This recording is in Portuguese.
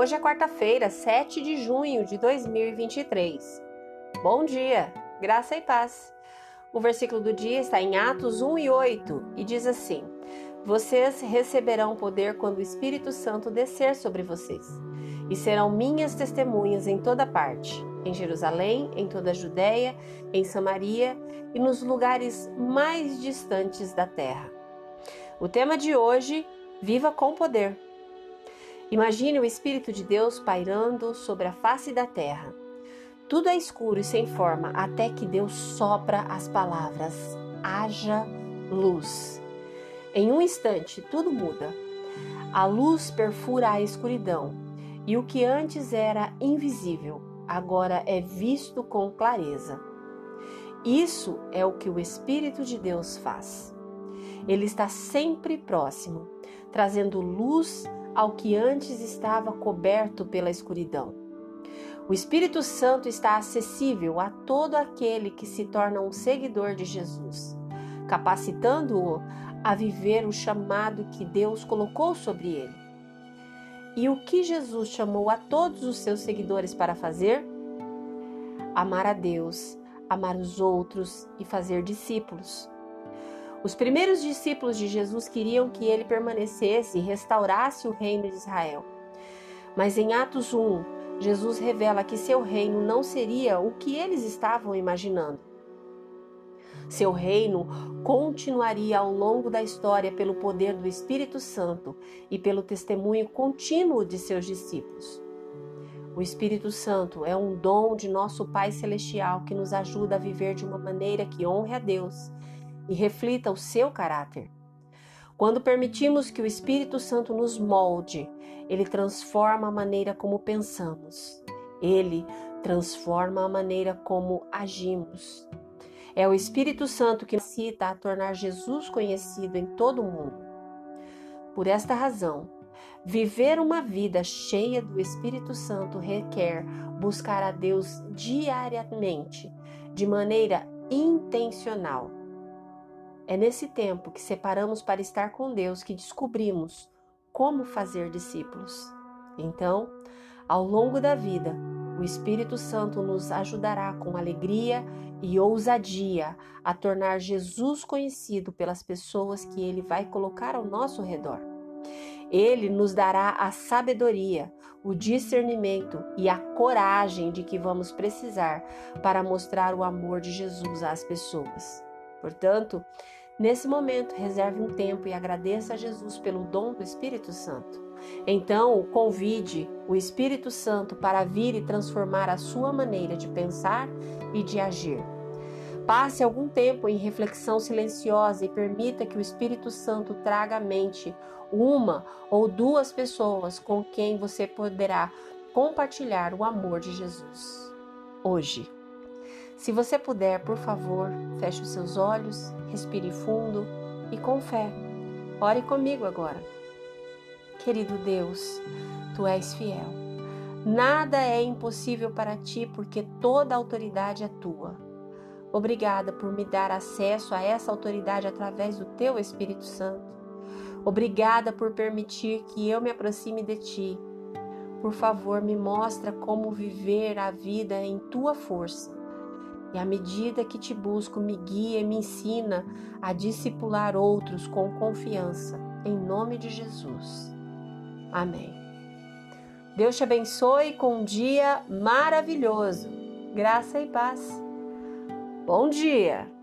Hoje é quarta-feira, 7 de junho de 2023. Bom dia, graça e paz. O versículo do dia está em Atos 1 e 8 e diz assim: Vocês receberão poder quando o Espírito Santo descer sobre vocês, e serão minhas testemunhas em toda parte, em Jerusalém, em toda a Judéia, em Samaria e nos lugares mais distantes da terra. O tema de hoje: Viva com poder. Imagine o Espírito de Deus pairando sobre a face da terra. Tudo é escuro e sem forma até que Deus sopra as palavras: haja luz. Em um instante, tudo muda. A luz perfura a escuridão e o que antes era invisível agora é visto com clareza. Isso é o que o Espírito de Deus faz. Ele está sempre próximo, trazendo luz ao que antes estava coberto pela escuridão. O Espírito Santo está acessível a todo aquele que se torna um seguidor de Jesus, capacitando-o a viver o chamado que Deus colocou sobre ele. E o que Jesus chamou a todos os seus seguidores para fazer? Amar a Deus, amar os outros e fazer discípulos. Os primeiros discípulos de Jesus queriam que ele permanecesse e restaurasse o reino de Israel. Mas em Atos 1, Jesus revela que seu reino não seria o que eles estavam imaginando. Seu reino continuaria ao longo da história pelo poder do Espírito Santo e pelo testemunho contínuo de seus discípulos. O Espírito Santo é um dom de nosso Pai Celestial que nos ajuda a viver de uma maneira que honre a Deus e reflita o seu caráter. Quando permitimos que o Espírito Santo nos molde, ele transforma a maneira como pensamos. Ele transforma a maneira como agimos. É o Espírito Santo que nos cita a tornar Jesus conhecido em todo o mundo. Por esta razão, viver uma vida cheia do Espírito Santo requer buscar a Deus diariamente, de maneira intencional é nesse tempo que separamos para estar com Deus que descobrimos como fazer discípulos. Então, ao longo da vida, o Espírito Santo nos ajudará com alegria e ousadia a tornar Jesus conhecido pelas pessoas que ele vai colocar ao nosso redor. Ele nos dará a sabedoria, o discernimento e a coragem de que vamos precisar para mostrar o amor de Jesus às pessoas. Portanto, Nesse momento, reserve um tempo e agradeça a Jesus pelo dom do Espírito Santo. Então, convide o Espírito Santo para vir e transformar a sua maneira de pensar e de agir. Passe algum tempo em reflexão silenciosa e permita que o Espírito Santo traga à mente uma ou duas pessoas com quem você poderá compartilhar o amor de Jesus. Hoje. Se você puder, por favor, feche os seus olhos, respire fundo e com fé. Ore comigo agora. Querido Deus, tu és fiel. Nada é impossível para ti, porque toda autoridade é tua. Obrigada por me dar acesso a essa autoridade através do teu Espírito Santo. Obrigada por permitir que eu me aproxime de ti. Por favor, me mostra como viver a vida em tua força e à medida que te busco, me guia e me ensina a discipular outros com confiança, em nome de Jesus. Amém. Deus te abençoe com um dia maravilhoso. Graça e paz. Bom dia!